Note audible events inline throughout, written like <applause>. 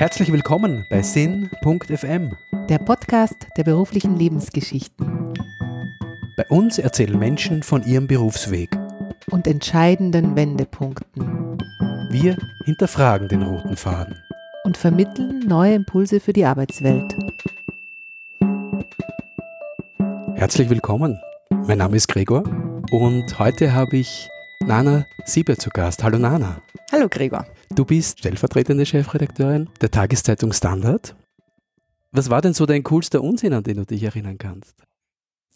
Herzlich willkommen bei Sinn.fm, der Podcast der beruflichen Lebensgeschichten Bei uns erzählen Menschen von ihrem Berufsweg. und entscheidenden Wendepunkten Wir hinterfragen den roten Faden. und vermitteln neue Impulse für die Arbeitswelt. Herzlich willkommen. Mein Name ist Gregor und heute habe ich Nana Sieber zu Gast. Hallo Nana. Hallo Gregor. Du bist stellvertretende Chefredakteurin der Tageszeitung Standard. Was war denn so dein coolster Unsinn, an den du dich erinnern kannst?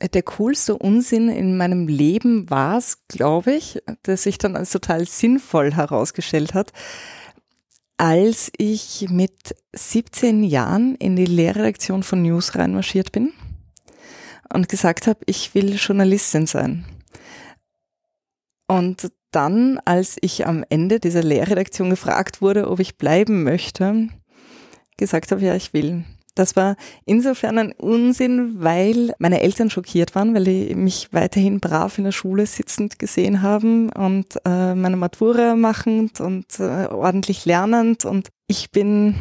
Der coolste Unsinn in meinem Leben war es, glaube ich, dass sich dann als total sinnvoll herausgestellt hat, als ich mit 17 Jahren in die Lehrredaktion von News reinmarschiert bin und gesagt habe, ich will Journalistin sein. Und dann, als ich am Ende dieser Lehrredaktion gefragt wurde, ob ich bleiben möchte, gesagt habe, ja, ich will. Das war insofern ein Unsinn, weil meine Eltern schockiert waren, weil die mich weiterhin brav in der Schule sitzend gesehen haben und äh, meine Matura machend und äh, ordentlich lernend. Und ich bin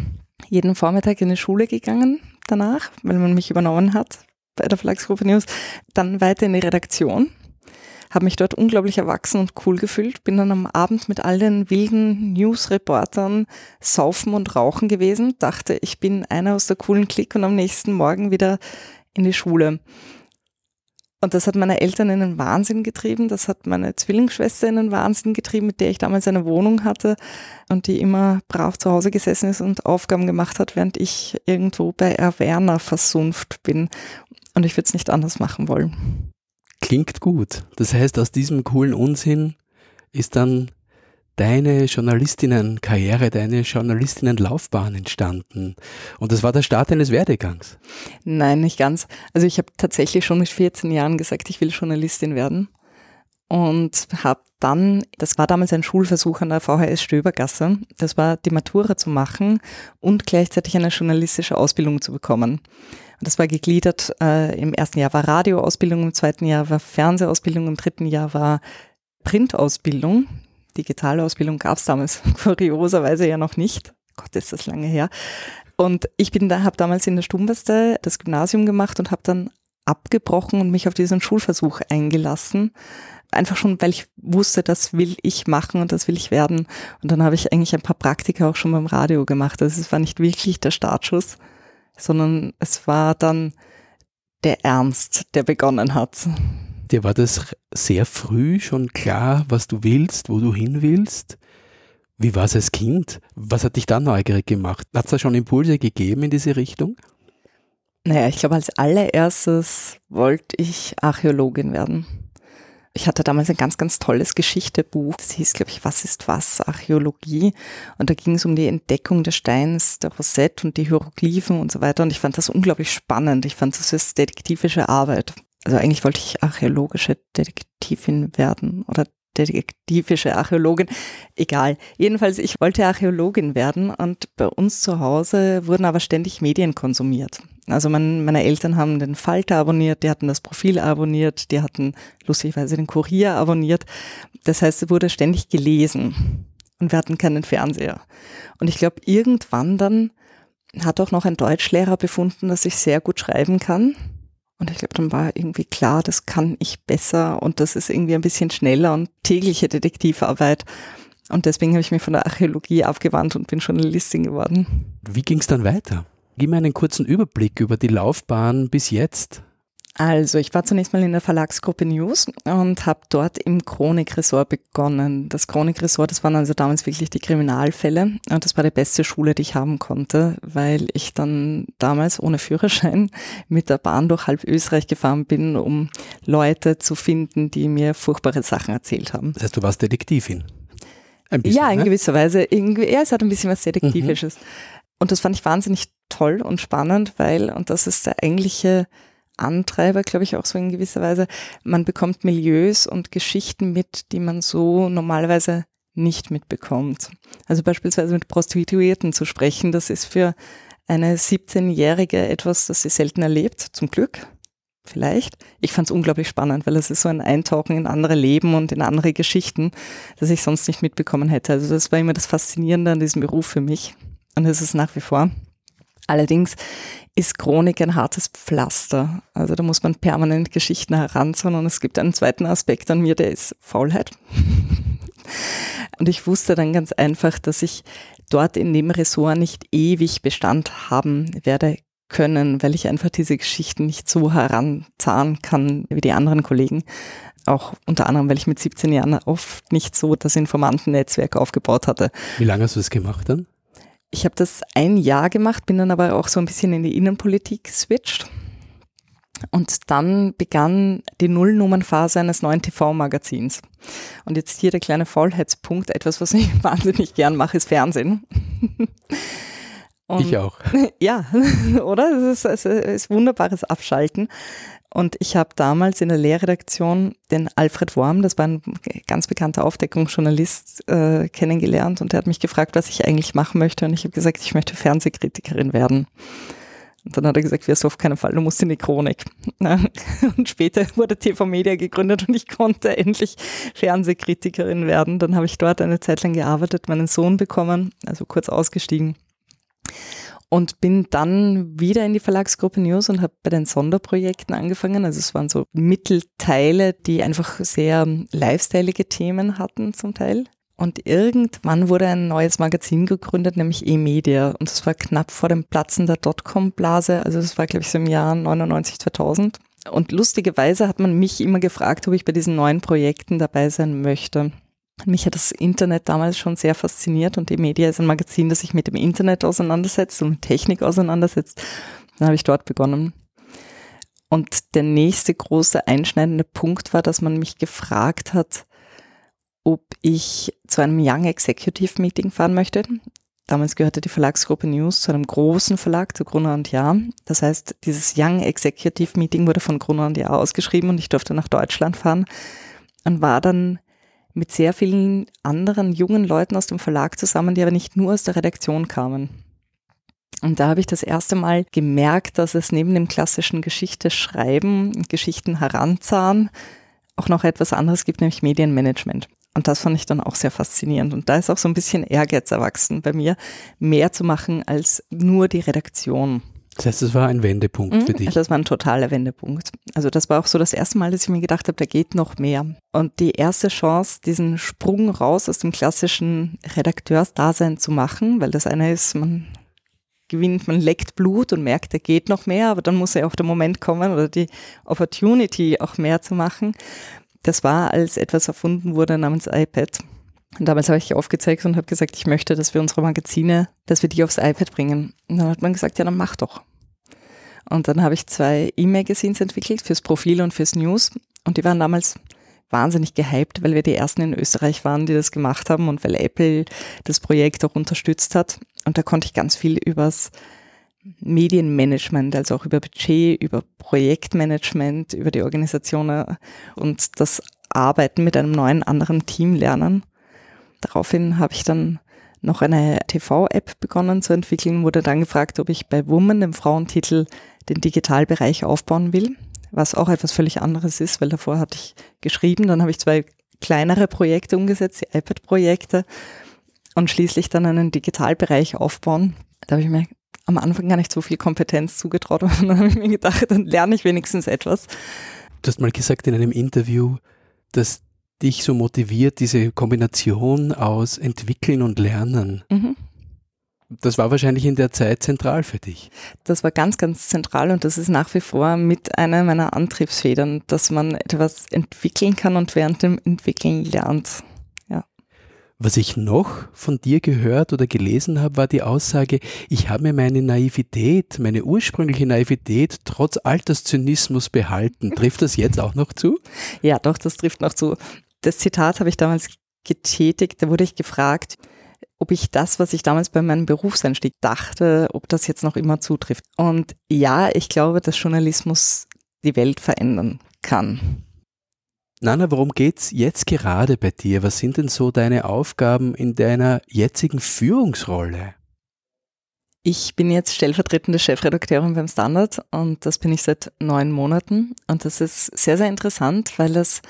jeden Vormittag in die Schule gegangen danach, weil man mich übernommen hat bei der Verlagsgruppe News, dann weiter in die Redaktion habe mich dort unglaublich erwachsen und cool gefühlt, bin dann am Abend mit all den wilden News-Reportern saufen und rauchen gewesen, dachte, ich bin einer aus der coolen Clique und am nächsten Morgen wieder in die Schule. Und das hat meine Eltern in den Wahnsinn getrieben, das hat meine Zwillingsschwester in den Wahnsinn getrieben, mit der ich damals eine Wohnung hatte und die immer brav zu Hause gesessen ist und Aufgaben gemacht hat, während ich irgendwo bei Erwerner versunft bin. Und ich würde es nicht anders machen wollen. Klingt gut. Das heißt, aus diesem coolen Unsinn ist dann deine Journalistinnenkarriere, deine Journalistinnenlaufbahn entstanden. Und das war der Start deines Werdegangs. Nein, nicht ganz. Also ich habe tatsächlich schon mit 14 Jahren gesagt, ich will Journalistin werden. Und habe dann, das war damals ein Schulversuch an der VHS Stöbergasse, das war die Matura zu machen und gleichzeitig eine journalistische Ausbildung zu bekommen. Das war gegliedert, äh, im ersten Jahr war Radioausbildung, im zweiten Jahr war Fernsehausbildung, im dritten Jahr war Printausbildung. Digitale Ausbildung gab es damals <laughs> kurioserweise ja noch nicht. Gott, ist das lange her. Und ich bin da, habe damals in der Stumbeste das Gymnasium gemacht und habe dann abgebrochen und mich auf diesen Schulversuch eingelassen. Einfach schon, weil ich wusste, das will ich machen und das will ich werden. Und dann habe ich eigentlich ein paar Praktika auch schon beim Radio gemacht. Also es war nicht wirklich der Startschuss, sondern es war dann der Ernst, der begonnen hat. Dir war das sehr früh schon klar, was du willst, wo du hin willst? Wie war es als Kind? Was hat dich da neugierig gemacht? Hat es da schon Impulse gegeben in diese Richtung? Naja, ich glaube, als allererstes wollte ich Archäologin werden. Ich hatte damals ein ganz, ganz tolles Geschichtebuch. Das hieß, glaube ich, Was ist was? Archäologie. Und da ging es um die Entdeckung des Steins, der Rosette und die Hieroglyphen und so weiter. Und ich fand das unglaublich spannend. Ich fand das als detektivische Arbeit. Also eigentlich wollte ich archäologische Detektivin werden oder detektivische Archäologin. Egal. Jedenfalls, ich wollte Archäologin werden und bei uns zu Hause wurden aber ständig Medien konsumiert. Also mein, meine Eltern haben den Falter abonniert, die hatten das Profil abonniert, die hatten lustigerweise den Kurier abonniert. Das heißt, es wurde ständig gelesen und wir hatten keinen Fernseher. Und ich glaube, irgendwann dann hat auch noch ein Deutschlehrer befunden, dass ich sehr gut schreiben kann. Und ich glaube, dann war irgendwie klar, das kann ich besser und das ist irgendwie ein bisschen schneller und tägliche Detektivarbeit. Und deswegen habe ich mich von der Archäologie abgewandt und bin Journalistin geworden. Wie ging es dann weiter? Gib mir einen kurzen Überblick über die Laufbahn bis jetzt. Also, ich war zunächst mal in der Verlagsgruppe News und habe dort im Chronik-Ressort begonnen. Das Chronik-Ressort, das waren also damals wirklich die Kriminalfälle und das war die beste Schule, die ich haben konnte, weil ich dann damals ohne Führerschein mit der Bahn durch halb Österreich gefahren bin, um Leute zu finden, die mir furchtbare Sachen erzählt haben. Das heißt, du warst Detektivin. Ein bisschen, ja, in ne? gewisser Weise. Irgendwie, ja, es hat ein bisschen was Detektivisches. Mhm. Und das fand ich wahnsinnig toll und spannend, weil, und das ist der eigentliche Antreiber, glaube ich, auch so in gewisser Weise, man bekommt Milieus und Geschichten mit, die man so normalerweise nicht mitbekommt. Also beispielsweise mit Prostituierten zu sprechen, das ist für eine 17-Jährige etwas, das sie selten erlebt, zum Glück. Vielleicht. Ich fand es unglaublich spannend, weil es ist so ein Eintauchen in andere Leben und in andere Geschichten, das ich sonst nicht mitbekommen hätte. Also das war immer das Faszinierende an diesem Beruf für mich und ist es nach wie vor. Allerdings ist Chronik ein hartes Pflaster. Also da muss man permanent Geschichten heranziehen und es gibt einen zweiten Aspekt an mir, der ist Faulheit. <laughs> und ich wusste dann ganz einfach, dass ich dort in dem Ressort nicht ewig Bestand haben werde können, weil ich einfach diese Geschichten nicht so heranzahlen kann wie die anderen Kollegen. Auch unter anderem, weil ich mit 17 Jahren oft nicht so das Informantennetzwerk aufgebaut hatte. Wie lange hast du das gemacht dann? Ich habe das ein Jahr gemacht, bin dann aber auch so ein bisschen in die Innenpolitik geswitcht. Und dann begann die Nullnummernphase eines neuen TV-Magazins. Und jetzt hier der kleine Faulheitspunkt, etwas, was ich <laughs> wahnsinnig gern mache, ist Fernsehen. Und ich auch. <laughs> Ja, <laughs> oder? Es ist, es ist wunderbares Abschalten. Und ich habe damals in der Lehrredaktion den Alfred Worm, das war ein ganz bekannter Aufdeckungsjournalist, äh, kennengelernt und der hat mich gefragt, was ich eigentlich machen möchte. Und ich habe gesagt, ich möchte Fernsehkritikerin werden. Und dann hat er gesagt, wirst du auf keinen Fall, du musst in die Chronik. <laughs> Und später wurde TV Media gegründet und ich konnte endlich Fernsehkritikerin werden. Dann habe ich dort eine Zeit lang gearbeitet, meinen Sohn bekommen, also kurz ausgestiegen und bin dann wieder in die Verlagsgruppe News und habe bei den Sonderprojekten angefangen. Also es waren so Mittelteile, die einfach sehr lifestyleige Themen hatten zum Teil. Und irgendwann wurde ein neues Magazin gegründet, nämlich E-Media. Und das war knapp vor dem Platzen der Dotcom-Blase. Also das war, glaube ich, so im Jahr 99, 2000. Und lustigerweise hat man mich immer gefragt, ob ich bei diesen neuen Projekten dabei sein möchte. Mich hat das Internet damals schon sehr fasziniert und die Media ist ein Magazin, das sich mit dem Internet auseinandersetzt und mit Technik auseinandersetzt. Dann habe ich dort begonnen. Und der nächste große einschneidende Punkt war, dass man mich gefragt hat, ob ich zu einem Young Executive Meeting fahren möchte. Damals gehörte die Verlagsgruppe News zu einem großen Verlag, zu Gruner und Jahr. Das heißt, dieses Young Executive Meeting wurde von Gruner und Jahr ausgeschrieben und ich durfte nach Deutschland fahren und war dann mit sehr vielen anderen jungen Leuten aus dem Verlag zusammen, die aber nicht nur aus der Redaktion kamen. Und da habe ich das erste Mal gemerkt, dass es neben dem klassischen Geschichte schreiben, Geschichten heranzahlen, auch noch etwas anderes gibt, nämlich Medienmanagement. Und das fand ich dann auch sehr faszinierend. Und da ist auch so ein bisschen Ehrgeiz erwachsen bei mir, mehr zu machen als nur die Redaktion. Das heißt, es war ein Wendepunkt mhm, für dich. Das war ein totaler Wendepunkt. Also das war auch so das erste Mal, dass ich mir gedacht habe, da geht noch mehr. Und die erste Chance, diesen Sprung raus aus dem klassischen Redakteursdasein zu machen, weil das eine ist, man gewinnt, man leckt Blut und merkt, da geht noch mehr, aber dann muss ja auch der Moment kommen oder die Opportunity auch mehr zu machen. Das war, als etwas erfunden wurde namens iPad. Und damals habe ich aufgezeigt und habe gesagt, ich möchte, dass wir unsere Magazine, dass wir die aufs iPad bringen. Und dann hat man gesagt, ja, dann mach doch. Und dann habe ich zwei E-Magazines entwickelt fürs Profil und fürs News. Und die waren damals wahnsinnig gehypt, weil wir die ersten in Österreich waren, die das gemacht haben und weil Apple das Projekt auch unterstützt hat. Und da konnte ich ganz viel übers Medienmanagement, also auch über Budget, über Projektmanagement, über die Organisation und das Arbeiten mit einem neuen anderen Team lernen. Daraufhin habe ich dann noch eine TV-App begonnen zu entwickeln, wurde dann gefragt, ob ich bei Woman, dem Frauentitel, den Digitalbereich aufbauen will, was auch etwas völlig anderes ist, weil davor hatte ich geschrieben, dann habe ich zwei kleinere Projekte umgesetzt, die iPad-Projekte und schließlich dann einen Digitalbereich aufbauen. Da habe ich mir am Anfang gar nicht so viel Kompetenz zugetraut <laughs> und dann habe ich mir gedacht, dann lerne ich wenigstens etwas. Du hast mal gesagt in einem Interview, dass dich so motiviert, diese Kombination aus Entwickeln und Lernen? Mhm. Das war wahrscheinlich in der Zeit zentral für dich. Das war ganz, ganz zentral und das ist nach wie vor mit einer meiner Antriebsfedern, dass man etwas entwickeln kann und während dem Entwickeln lernt. Ja. Was ich noch von dir gehört oder gelesen habe, war die Aussage, ich habe mir meine Naivität, meine ursprüngliche Naivität trotz Alterszynismus behalten. Trifft das jetzt auch noch zu? Ja, doch, das trifft noch zu das Zitat habe ich damals getätigt, da wurde ich gefragt, ob ich das, was ich damals bei meinem Berufseinstieg dachte, ob das jetzt noch immer zutrifft. Und ja, ich glaube, dass Journalismus die Welt verändern kann. Nana, worum geht's jetzt gerade bei dir? Was sind denn so deine Aufgaben in deiner jetzigen Führungsrolle? Ich bin jetzt stellvertretende Chefredakteurin beim Standard und das bin ich seit neun Monaten. Und das ist sehr, sehr interessant, weil das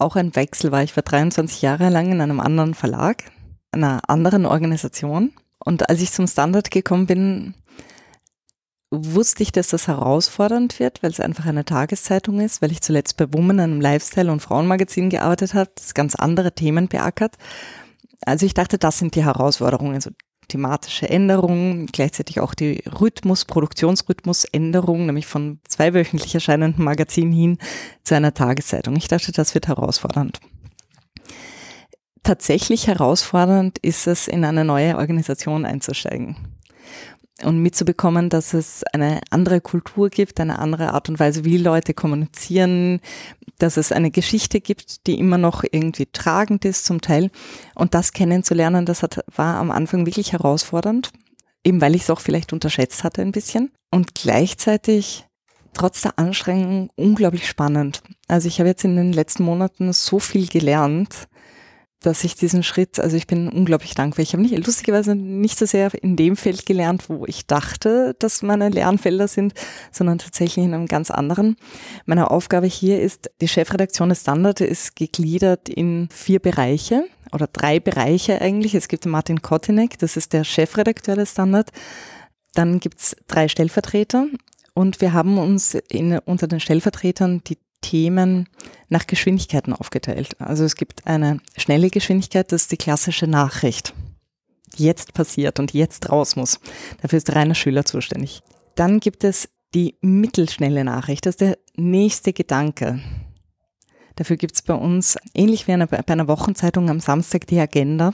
auch ein Wechsel war. Ich war 23 Jahre lang in einem anderen Verlag, einer anderen Organisation Und als ich zum Standard gekommen bin, wusste ich, dass das herausfordernd wird, weil es einfach eine Tageszeitung ist, weil ich zuletzt bei Woman, einem Lifestyle- und Frauenmagazin gearbeitet habe, das ganz andere Themen beackert. Also ich dachte, das sind die Herausforderungen, also thematische Änderungen, gleichzeitig auch die Rhythmus, Produktionsrhythmusänderung, nämlich von zweiwöchentlich erscheinenden Magazin hin zu einer Tageszeitung. Ich dachte, das wird herausfordernd. Tatsächlich herausfordernd ist es, in eine neue Organisation einzusteigen und mitzubekommen, dass es eine andere Kultur gibt, eine andere Art und Weise, wie Leute kommunizieren, dass es eine Geschichte gibt, die immer noch irgendwie tragend ist zum Teil. Und das kennenzulernen, das hat, war am Anfang wirklich herausfordernd, eben weil ich es auch vielleicht unterschätzt hatte ein bisschen. Und gleichzeitig trotz der Anstrengung unglaublich spannend. Also ich habe jetzt in den letzten Monaten so viel gelernt, dass ich diesen Schritt, also ich bin unglaublich dankbar. Ich habe nicht, lustigerweise nicht so sehr in dem Feld gelernt, wo ich dachte, dass meine Lernfelder sind, sondern tatsächlich in einem ganz anderen. Meine Aufgabe hier ist, die Chefredaktion des Standard ist gegliedert in vier Bereiche oder drei Bereiche eigentlich. Es gibt Martin Kotinek, das ist der Chefredakteur des Standard. Dann gibt's drei Stellvertreter und wir haben uns in, unter den Stellvertretern die Themen nach Geschwindigkeiten aufgeteilt. Also es gibt eine schnelle Geschwindigkeit, das ist die klassische Nachricht, jetzt passiert und jetzt raus muss. Dafür ist Rainer Schüler zuständig. Dann gibt es die mittelschnelle Nachricht, das ist der nächste Gedanke. Dafür gibt es bei uns, ähnlich wie bei einer Wochenzeitung am Samstag, die Agenda.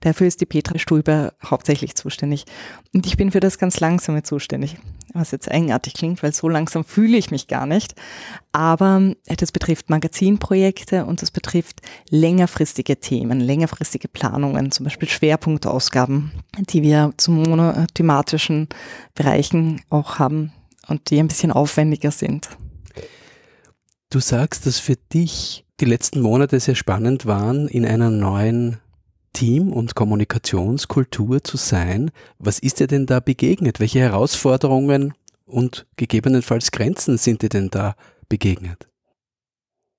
Dafür ist die Petra Stulber hauptsächlich zuständig. Und ich bin für das ganz Langsame zuständig. Was jetzt eigenartig klingt, weil so langsam fühle ich mich gar nicht. Aber äh, das betrifft Magazinprojekte und das betrifft längerfristige Themen, längerfristige Planungen, zum Beispiel Schwerpunktausgaben, die wir zu monothematischen Bereichen auch haben und die ein bisschen aufwendiger sind. Du sagst, dass für dich die letzten Monate sehr spannend waren, in einer neuen Team- und Kommunikationskultur zu sein. Was ist dir denn da begegnet? Welche Herausforderungen und gegebenenfalls Grenzen sind dir denn da begegnet?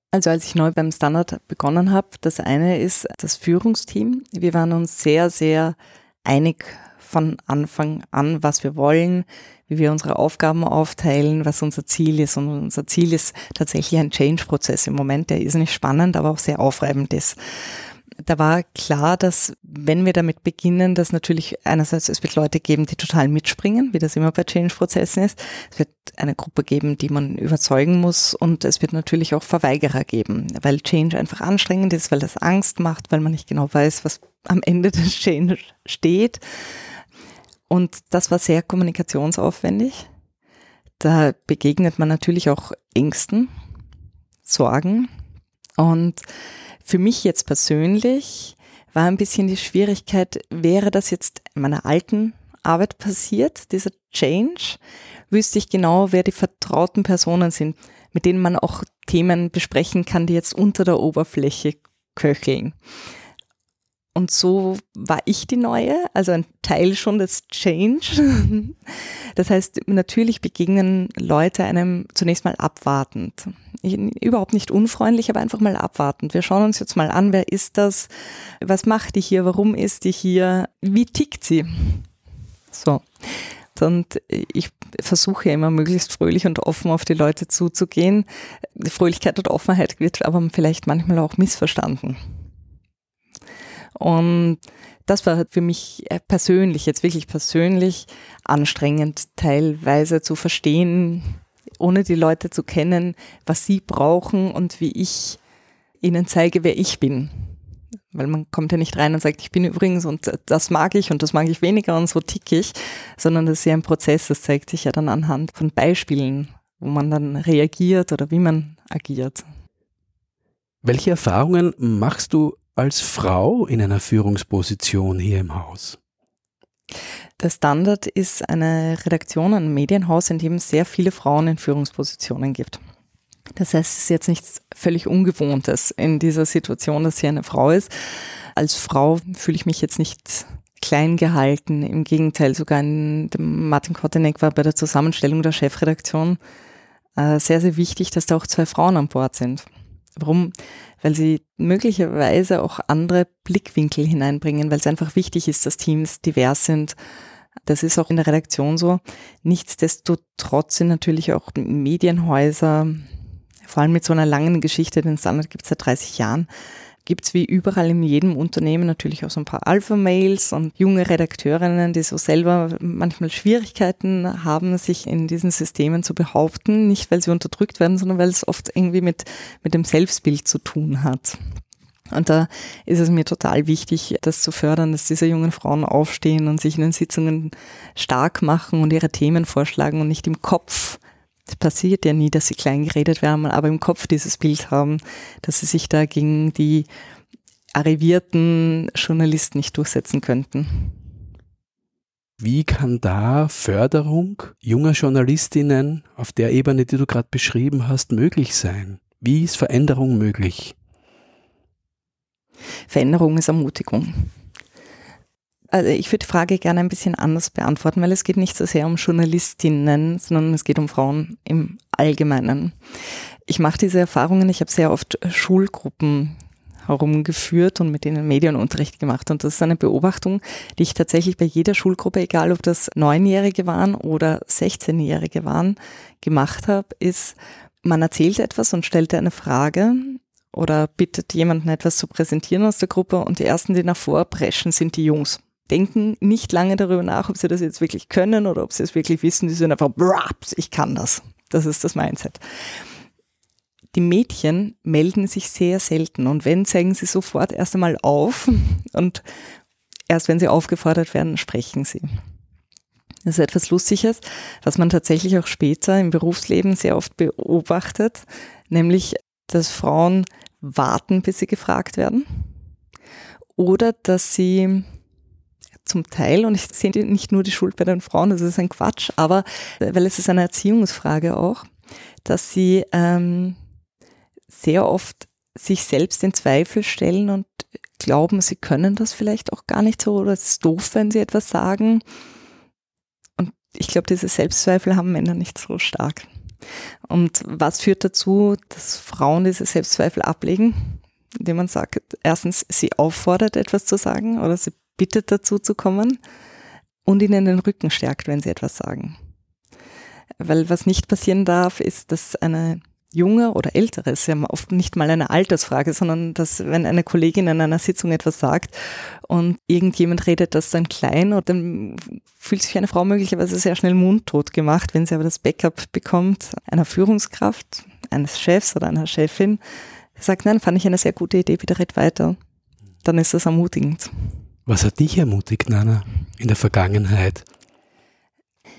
Also als ich neu beim Standard begonnen habe, das eine ist das Führungsteam. Wir waren uns sehr, sehr einig von Anfang an, was wir wollen, wie wir unsere Aufgaben aufteilen, was unser Ziel ist. Und unser Ziel ist tatsächlich ein Change-Prozess im Moment, der ist nicht spannend, aber auch sehr aufreibend ist. Da war klar, dass wenn wir damit beginnen, dass natürlich einerseits es wird Leute geben, die total mitspringen, wie das immer bei Change-Prozessen ist. Es wird eine Gruppe geben, die man überzeugen muss und es wird natürlich auch Verweigerer geben, weil Change einfach anstrengend ist, weil das Angst macht, weil man nicht genau weiß, was am Ende des Change steht. Und das war sehr kommunikationsaufwendig. Da begegnet man natürlich auch Ängsten, Sorgen. Und für mich jetzt persönlich war ein bisschen die Schwierigkeit, wäre das jetzt in meiner alten Arbeit passiert, dieser Change, wüsste ich genau, wer die vertrauten Personen sind, mit denen man auch Themen besprechen kann, die jetzt unter der Oberfläche köcheln. Und so war ich die Neue, also ein Teil schon des Change. <laughs> Das heißt, natürlich begegnen Leute einem zunächst mal abwartend. Überhaupt nicht unfreundlich, aber einfach mal abwartend. Wir schauen uns jetzt mal an, wer ist das? Was macht die hier? Warum ist die hier? Wie tickt sie? So. Und ich versuche immer möglichst fröhlich und offen auf die Leute zuzugehen. Fröhlichkeit und Offenheit wird aber vielleicht manchmal auch missverstanden. Und das war für mich äh, persönlich, jetzt wirklich persönlich anstrengend, teilweise zu verstehen, ohne die Leute zu kennen, was sie brauchen und wie ich ihnen zeige, wer ich bin. Weil man kommt ja nicht rein und sagt, ich bin übrigens und das mag ich und das mag ich weniger und so tick ich, sondern das ist ja ein Prozess, das zeigt sich ja dann anhand von Beispielen, wo man dann reagiert oder wie man agiert. Welche Erfahrungen machst du als Frau in einer Führungsposition hier im Haus? Der Standard ist eine Redaktion, ein Medienhaus, in dem es sehr viele Frauen in Führungspositionen gibt. Das heißt, es ist jetzt nichts völlig Ungewohntes in dieser Situation, dass hier eine Frau ist. Als Frau fühle ich mich jetzt nicht klein gehalten. Im Gegenteil, sogar in, Martin Kotteneck war bei der Zusammenstellung der Chefredaktion äh, sehr, sehr wichtig, dass da auch zwei Frauen an Bord sind. Warum? Weil sie möglicherweise auch andere Blickwinkel hineinbringen, weil es einfach wichtig ist, dass Teams divers sind. Das ist auch in der Redaktion so. Nichtsdestotrotz sind natürlich auch Medienhäuser, vor allem mit so einer langen Geschichte, den Standard gibt es seit 30 Jahren, gibt es wie überall in jedem Unternehmen natürlich auch so ein paar Alpha-Mails und junge Redakteurinnen, die so selber manchmal Schwierigkeiten haben, sich in diesen Systemen zu behaupten. Nicht, weil sie unterdrückt werden, sondern weil es oft irgendwie mit, mit dem Selbstbild zu tun hat. Und da ist es mir total wichtig, das zu fördern, dass diese jungen Frauen aufstehen und sich in den Sitzungen stark machen und ihre Themen vorschlagen und nicht im Kopf es passiert ja nie, dass sie klein geredet werden, aber im Kopf dieses Bild haben, dass sie sich da gegen die arrivierten Journalisten nicht durchsetzen könnten. Wie kann da Förderung junger Journalistinnen auf der Ebene, die du gerade beschrieben hast, möglich sein? Wie ist Veränderung möglich? Veränderung ist Ermutigung also ich würde die Frage gerne ein bisschen anders beantworten, weil es geht nicht so sehr um Journalistinnen, sondern es geht um Frauen im Allgemeinen. Ich mache diese Erfahrungen, ich habe sehr oft Schulgruppen herumgeführt und mit denen Medienunterricht gemacht. Und das ist eine Beobachtung, die ich tatsächlich bei jeder Schulgruppe, egal ob das Neunjährige waren oder 16-Jährige waren, gemacht habe, ist, man erzählt etwas und stellt eine Frage oder bittet jemanden etwas zu präsentieren aus der Gruppe und die ersten, die nach vorpreschen, sind die Jungs denken nicht lange darüber nach, ob sie das jetzt wirklich können oder ob sie es wirklich wissen. Die sind einfach, braps, ich kann das. Das ist das Mindset. Die Mädchen melden sich sehr selten und wenn, zeigen sie sofort erst einmal auf und erst wenn sie aufgefordert werden, sprechen sie. Das ist etwas Lustiges, was man tatsächlich auch später im Berufsleben sehr oft beobachtet, nämlich, dass Frauen warten, bis sie gefragt werden oder dass sie zum Teil, und ich sehe nicht nur die Schuld bei den Frauen, das ist ein Quatsch, aber äh, weil es ist eine Erziehungsfrage auch, dass sie ähm, sehr oft sich selbst in Zweifel stellen und glauben, sie können das vielleicht auch gar nicht so oder es ist doof, wenn sie etwas sagen. Und ich glaube, diese Selbstzweifel haben Männer nicht so stark. Und was führt dazu, dass Frauen diese Selbstzweifel ablegen? Indem man sagt, erstens, sie auffordert, etwas zu sagen oder sie bittet dazu zu kommen und ihnen den Rücken stärkt, wenn sie etwas sagen. Weil was nicht passieren darf, ist, dass eine junge oder ältere, ist ja oft nicht mal eine Altersfrage, sondern dass wenn eine Kollegin in einer Sitzung etwas sagt und irgendjemand redet das dann klein und dann fühlt sich eine Frau möglicherweise sehr schnell mundtot gemacht, wenn sie aber das Backup bekommt einer Führungskraft, eines Chefs oder einer Chefin, sagt, nein, fand ich eine sehr gute Idee, bitte red weiter. Dann ist das ermutigend. Was hat dich ermutigt, Nana, in der Vergangenheit?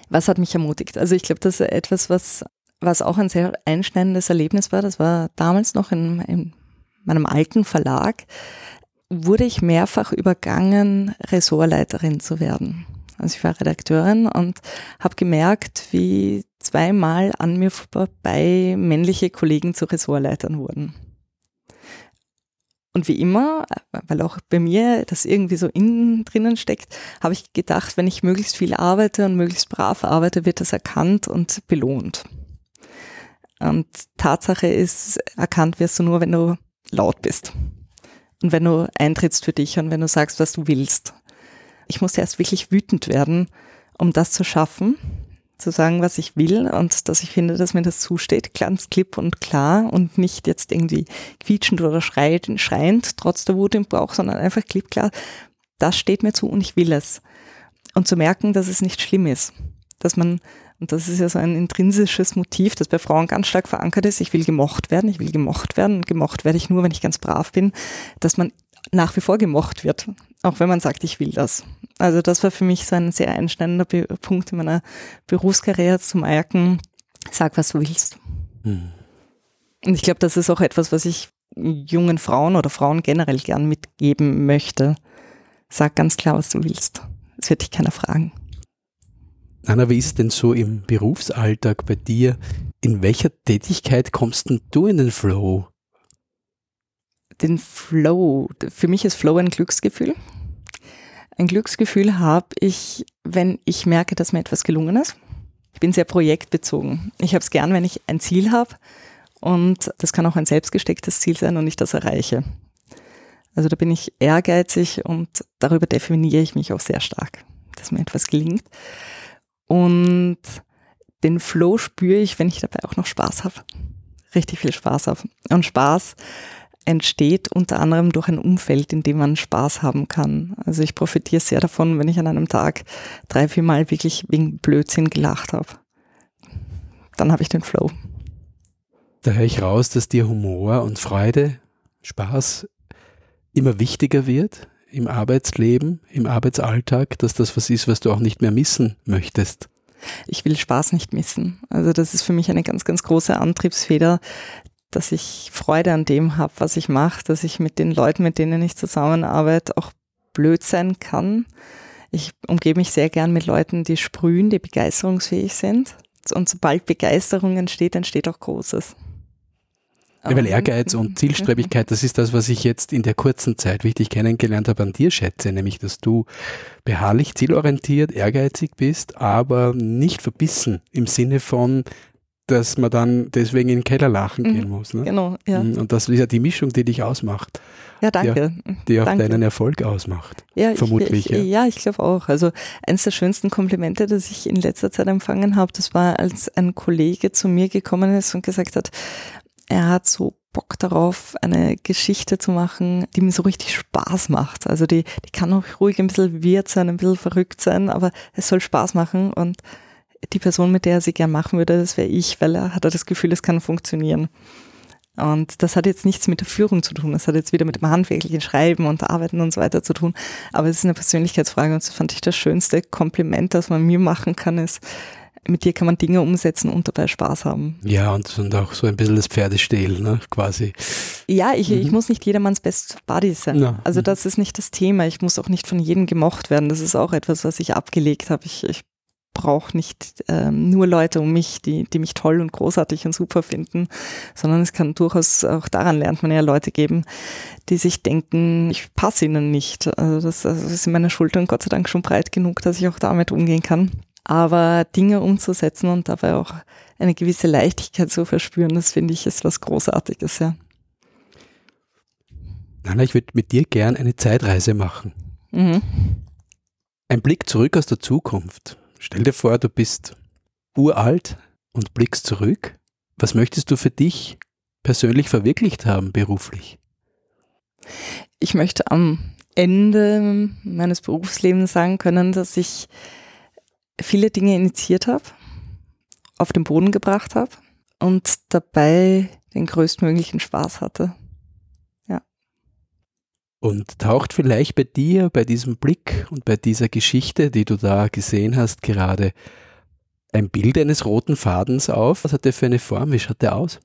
Was hat mich ermutigt? Also ich glaube, das ist etwas, was, was auch ein sehr einschneidendes Erlebnis war. Das war damals noch in, in meinem alten Verlag, wurde ich mehrfach übergangen, Ressortleiterin zu werden. Also ich war Redakteurin und habe gemerkt, wie zweimal an mir vorbei männliche Kollegen zu Ressortleitern wurden. Und wie immer, weil auch bei mir das irgendwie so innen drinnen steckt, habe ich gedacht, wenn ich möglichst viel arbeite und möglichst brav arbeite, wird das erkannt und belohnt. Und Tatsache ist, erkannt wirst du nur, wenn du laut bist. Und wenn du eintrittst für dich und wenn du sagst, was du willst. Ich musste erst wirklich wütend werden, um das zu schaffen zu sagen, was ich will und dass ich finde, dass mir das zusteht, ganz klipp und klar und nicht jetzt irgendwie quietschend oder schreiend, schreiend trotz der Wut im Bauch, sondern einfach klipp klar, das steht mir zu und ich will es. Und zu merken, dass es nicht schlimm ist, dass man und das ist ja so ein intrinsisches Motiv, das bei Frauen ganz stark verankert ist. Ich will gemocht werden, ich will gemocht werden. Gemocht werde ich nur, wenn ich ganz brav bin, dass man nach wie vor gemocht wird, auch wenn man sagt, ich will das. Also das war für mich so ein sehr einschneidender Be Punkt in meiner Berufskarriere zu merken, sag, was du willst. Mhm. Und ich glaube, das ist auch etwas, was ich jungen Frauen oder Frauen generell gern mitgeben möchte. Sag ganz klar, was du willst. Es wird dich keiner fragen. Anna, wie ist es denn so im Berufsalltag bei dir? In welcher Tätigkeit kommst denn du in den Flow? Den Flow. Für mich ist Flow ein Glücksgefühl. Ein Glücksgefühl habe ich, wenn ich merke, dass mir etwas gelungen ist. Ich bin sehr projektbezogen. Ich habe es gern, wenn ich ein Ziel habe Und das kann auch ein selbstgestecktes Ziel sein und ich das erreiche. Also da bin ich ehrgeizig und darüber definiere ich mich auch sehr stark, dass mir etwas gelingt. Und den Flow spüre ich, wenn ich dabei auch noch Spaß habe. Richtig viel Spaß habe. Und Spaß entsteht unter anderem durch ein Umfeld, in dem man Spaß haben kann. Also ich profitiere sehr davon, wenn ich an einem Tag drei, vier Mal wirklich wegen Blödsinn gelacht habe. Dann habe ich den Flow. Da höre ich raus, dass dir Humor und Freude, Spaß immer wichtiger wird im Arbeitsleben, im Arbeitsalltag, dass das was ist, was du auch nicht mehr missen möchtest. Ich will Spaß nicht missen. Also das ist für mich eine ganz, ganz große Antriebsfeder, dass ich Freude an dem habe, was ich mache, dass ich mit den Leuten, mit denen ich zusammenarbeite, auch blöd sein kann. Ich umgebe mich sehr gern mit Leuten, die sprühen, die begeisterungsfähig sind. Und sobald Begeisterung entsteht, entsteht auch Großes. Ja, weil Ehrgeiz und <laughs> Zielstrebigkeit, das ist das, was ich jetzt in der kurzen Zeit, wie ich dich kennengelernt habe, an dir schätze, nämlich, dass du beharrlich, zielorientiert, ehrgeizig bist, aber nicht verbissen im Sinne von, dass man dann deswegen in den Keller lachen mhm, gehen muss. Ne? Genau, ja. Mhm, und das ist ja die Mischung, die dich ausmacht. Ja, danke. Die, die auch danke. deinen Erfolg ausmacht. Ja, vermutlich. Ich, ich, ja, ja ich glaube auch. Also eines der schönsten Komplimente, das ich in letzter Zeit empfangen habe, das war, als ein Kollege zu mir gekommen ist und gesagt hat, er hat so Bock darauf, eine Geschichte zu machen, die mir so richtig Spaß macht. Also die, die kann auch ruhig ein bisschen weird sein, ein bisschen verrückt sein, aber es soll Spaß machen und die Person, mit der er sie gern machen würde, das wäre ich, weil er hat das Gefühl, es kann funktionieren. Und das hat jetzt nichts mit der Führung zu tun. Das hat jetzt wieder mit dem handwerklichen Schreiben und Arbeiten und so weiter zu tun. Aber es ist eine Persönlichkeitsfrage und das fand ich das schönste Kompliment, das man mir machen kann, ist, mit dir kann man Dinge umsetzen und dabei Spaß haben. Ja, und, und auch so ein bisschen das Pferdestehl, ne, quasi. Ja, ich, mhm. ich muss nicht jedermanns Best Buddy sein. Ja. Also mhm. das ist nicht das Thema. Ich muss auch nicht von jedem gemocht werden. Das ist auch etwas, was ich abgelegt habe. Ich, ich brauche nicht ähm, nur Leute um mich, die, die mich toll und großartig und super finden, sondern es kann durchaus auch daran lernt man ja Leute geben, die sich denken, ich passe ihnen nicht. Also das, also das ist in meiner Schulter und Gott sei Dank schon breit genug, dass ich auch damit umgehen kann. Aber Dinge umzusetzen und dabei auch eine gewisse Leichtigkeit zu verspüren, das finde ich ist was Großartiges, ja. Nana, ich würde mit dir gern eine Zeitreise machen. Mhm. Ein Blick zurück aus der Zukunft. Stell dir vor, du bist uralt und blickst zurück. Was möchtest du für dich persönlich verwirklicht haben, beruflich? Ich möchte am Ende meines Berufslebens sagen können, dass ich viele Dinge initiiert habe, auf den Boden gebracht habe und dabei den größtmöglichen Spaß hatte. Und taucht vielleicht bei dir, bei diesem Blick und bei dieser Geschichte, die du da gesehen hast, gerade ein Bild eines roten Fadens auf? Was hat der für eine Form? Wie schaut der aus?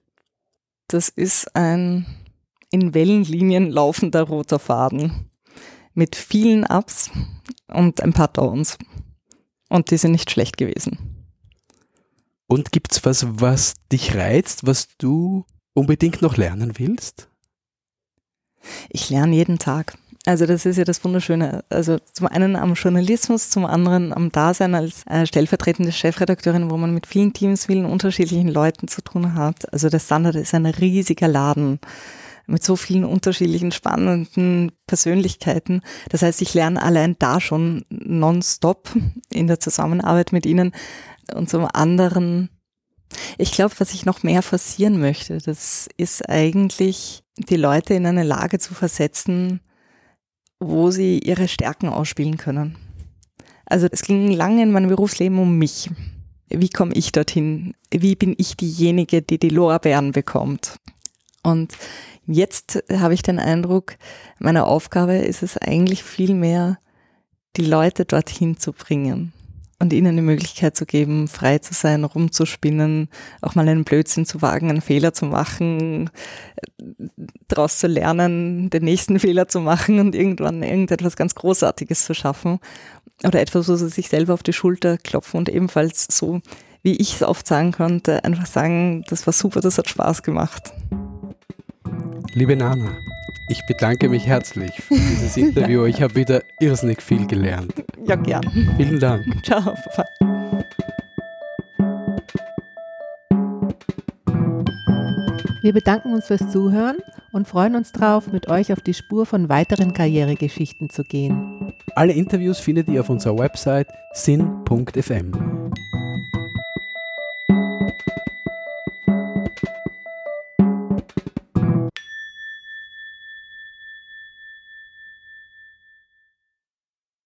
Das ist ein in Wellenlinien laufender roter Faden mit vielen Ups und ein paar Downs. Und die sind nicht schlecht gewesen. Und gibt es was, was dich reizt, was du unbedingt noch lernen willst? Ich lerne jeden Tag. Also das ist ja das Wunderschöne. Also zum einen am Journalismus, zum anderen am Dasein als äh, stellvertretende Chefredakteurin, wo man mit vielen Teams, vielen unterschiedlichen Leuten zu tun hat. Also der Standard ist ein riesiger Laden mit so vielen unterschiedlichen spannenden Persönlichkeiten. Das heißt, ich lerne allein da schon nonstop in der Zusammenarbeit mit ihnen und zum anderen ich glaube, was ich noch mehr forcieren möchte, das ist eigentlich, die Leute in eine Lage zu versetzen, wo sie ihre Stärken ausspielen können. Also es ging lange in meinem Berufsleben um mich. Wie komme ich dorthin? Wie bin ich diejenige, die die Lorbeeren bekommt? Und Jetzt habe ich den Eindruck, meine Aufgabe ist es eigentlich viel mehr, die Leute dorthin zu bringen und ihnen die Möglichkeit zu geben, frei zu sein, rumzuspinnen, auch mal einen Blödsinn zu wagen, einen Fehler zu machen, daraus zu lernen, den nächsten <laughs> Fehler zu machen und irgendwann irgendetwas ganz Großartiges zu schaffen oder etwas, wo sie sich selber auf die Schulter klopfen und ebenfalls so, wie ich es oft sagen konnte, einfach sagen, das war super, das hat Spaß gemacht. Liebe Nana, ich bedanke mich herzlich für dieses <laughs> Interview. Ich habe wieder irrsinnig viel gelernt. Ja, gern. Vielen Dank. <laughs> Ciao. Papa. Wir bedanken uns fürs Zuhören und freuen uns darauf, mit euch auf die Spur von weiteren Karrieregeschichten zu gehen. Alle Interviews findet ihr auf unserer Website sin.fm.